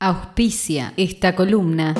Auspicia esta columna.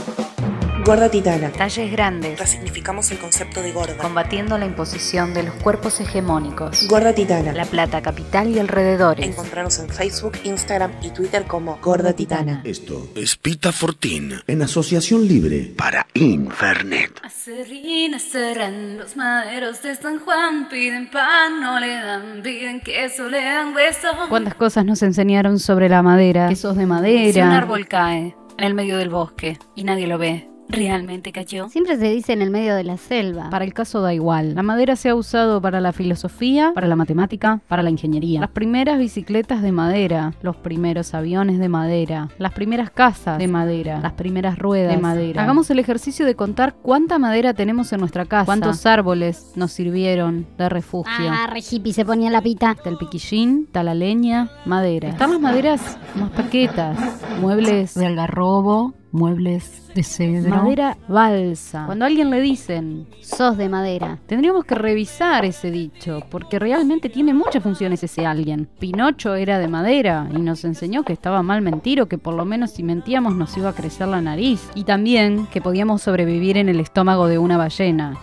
Gorda Titana. Talles grandes. Resignificamos el concepto de gorda. Combatiendo la imposición de los cuerpos hegemónicos. Gorda Titana. La Plata, capital y alrededores. Encontrarnos en Facebook, Instagram y Twitter como Gorda Titana. Esto es Pita Fortín en asociación libre para Infernet. Acerrín, acerran los maderos de San Juan, piden pan, no le dan, piden queso, le dan hueso. ¿Cuántas cosas nos enseñaron sobre la madera? Quesos de madera. Si un árbol cae en el medio del bosque y nadie lo ve, ¿realmente cayó? Siempre se dice en el medio de la selva. Para el caso da igual. La madera se ha usado para la filosofía, para la matemática, para la ingeniería. Las primeras bicicletas de madera, los primeros aviones de madera, las primeras casas de madera, las primeras ruedas de madera. Hagamos el ejercicio de contar cuánta madera tenemos en nuestra casa, cuántos árboles nos sirvieron de refugio. Ah, re hippie se ponía la pita. Está el piquillín, está la leña, madera. Están las maderas más paquetas, muebles de algarrobo, muebles de cedro. Madera balsa. Cuando a alguien le dicen, Sos de madera. tendríamos que revisar ese dicho, porque realmente tiene muchas funciones ese alguien. Pinocho era de madera y nos enseñó que estaba mal mentir o que por lo menos si mentíamos nos iba a crecer la nariz. Y también que podíamos sobrevivir en el estómago de una ballena.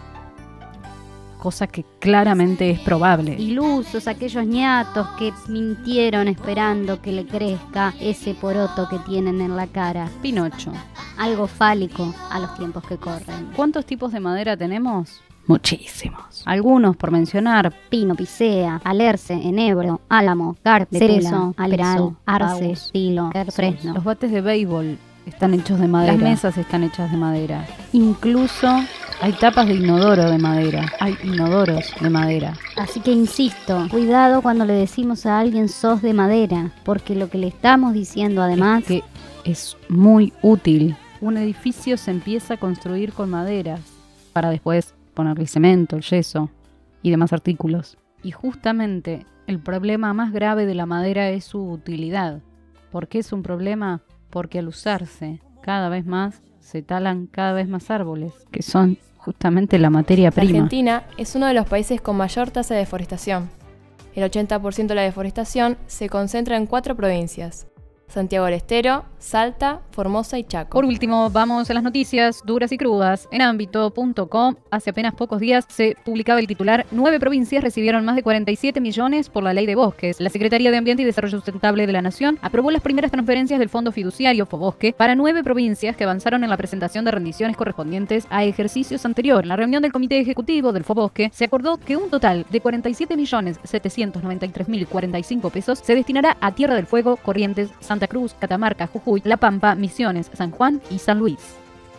Cosa que claramente es probable. Ilusos, aquellos ñatos que mintieron esperando que le crezca ese poroto que tienen en la cara. Pinocho. Algo fálico a los tiempos que corren. ¿Cuántos tipos de madera tenemos? Muchísimos. Algunos por mencionar, Pino, picea, alerce, enebro, álamo, carpe, Betula, cerezo, peral, aliso, arce, paus, tilo, Los fresno. bates de béisbol están hechos de madera. Las mesas están hechas de madera. Incluso hay tapas de inodoro de madera. Hay inodoros de madera. Así que insisto, cuidado cuando le decimos a alguien sos de madera, porque lo que le estamos diciendo además que es muy útil. Un edificio se empieza a construir con maderas para después ponerle cemento, el yeso y demás artículos. Y justamente el problema más grave de la madera es su utilidad. ¿Por qué es un problema? Porque al usarse cada vez más se talan cada vez más árboles, que son justamente la materia prima. Argentina es uno de los países con mayor tasa de deforestación. El 80% de la deforestación se concentra en cuatro provincias. Santiago del Estero, Salta, Formosa y Chaco. Por último, vamos a las noticias duras y crudas. En ámbito.com, hace apenas pocos días se publicaba el titular Nueve provincias recibieron más de 47 millones por la ley de bosques. La Secretaría de Ambiente y Desarrollo Sustentable de la Nación aprobó las primeras transferencias del Fondo Fiduciario Fobosque para nueve provincias que avanzaron en la presentación de rendiciones correspondientes a ejercicios anteriores. En la reunión del Comité Ejecutivo del Fobosque se acordó que un total de 47 millones 793.045 pesos se destinará a Tierra del Fuego, Corrientes, Santa Cruz, Catamarca, Jujuy, La Pampa, Misiones, San Juan y San Luis.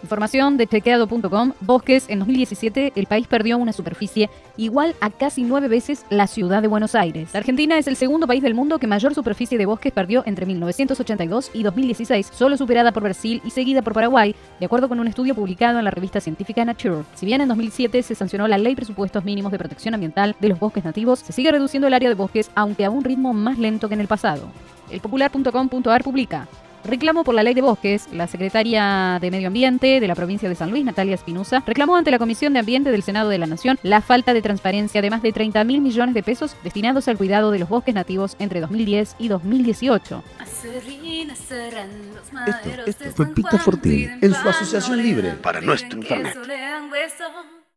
Información de chequeado.com. Bosques, en 2017 el país perdió una superficie igual a casi nueve veces la ciudad de Buenos Aires. La Argentina es el segundo país del mundo que mayor superficie de bosques perdió entre 1982 y 2016, solo superada por Brasil y seguida por Paraguay, de acuerdo con un estudio publicado en la revista científica Nature. Si bien en 2007 se sancionó la Ley Presupuestos Mínimos de Protección Ambiental de los Bosques Nativos, se sigue reduciendo el área de bosques, aunque a un ritmo más lento que en el pasado. Elpopular.com.ar publica Reclamo por la ley de bosques. La secretaria de Medio Ambiente de la provincia de San Luis, Natalia Espinosa, reclamó ante la Comisión de Ambiente del Senado de la Nación la falta de transparencia de más de 30 mil millones de pesos destinados al cuidado de los bosques nativos entre 2010 y 2018. Acerrín, acerran los Esto, fue Pita Fortín en su asociación libre para nuestro queso,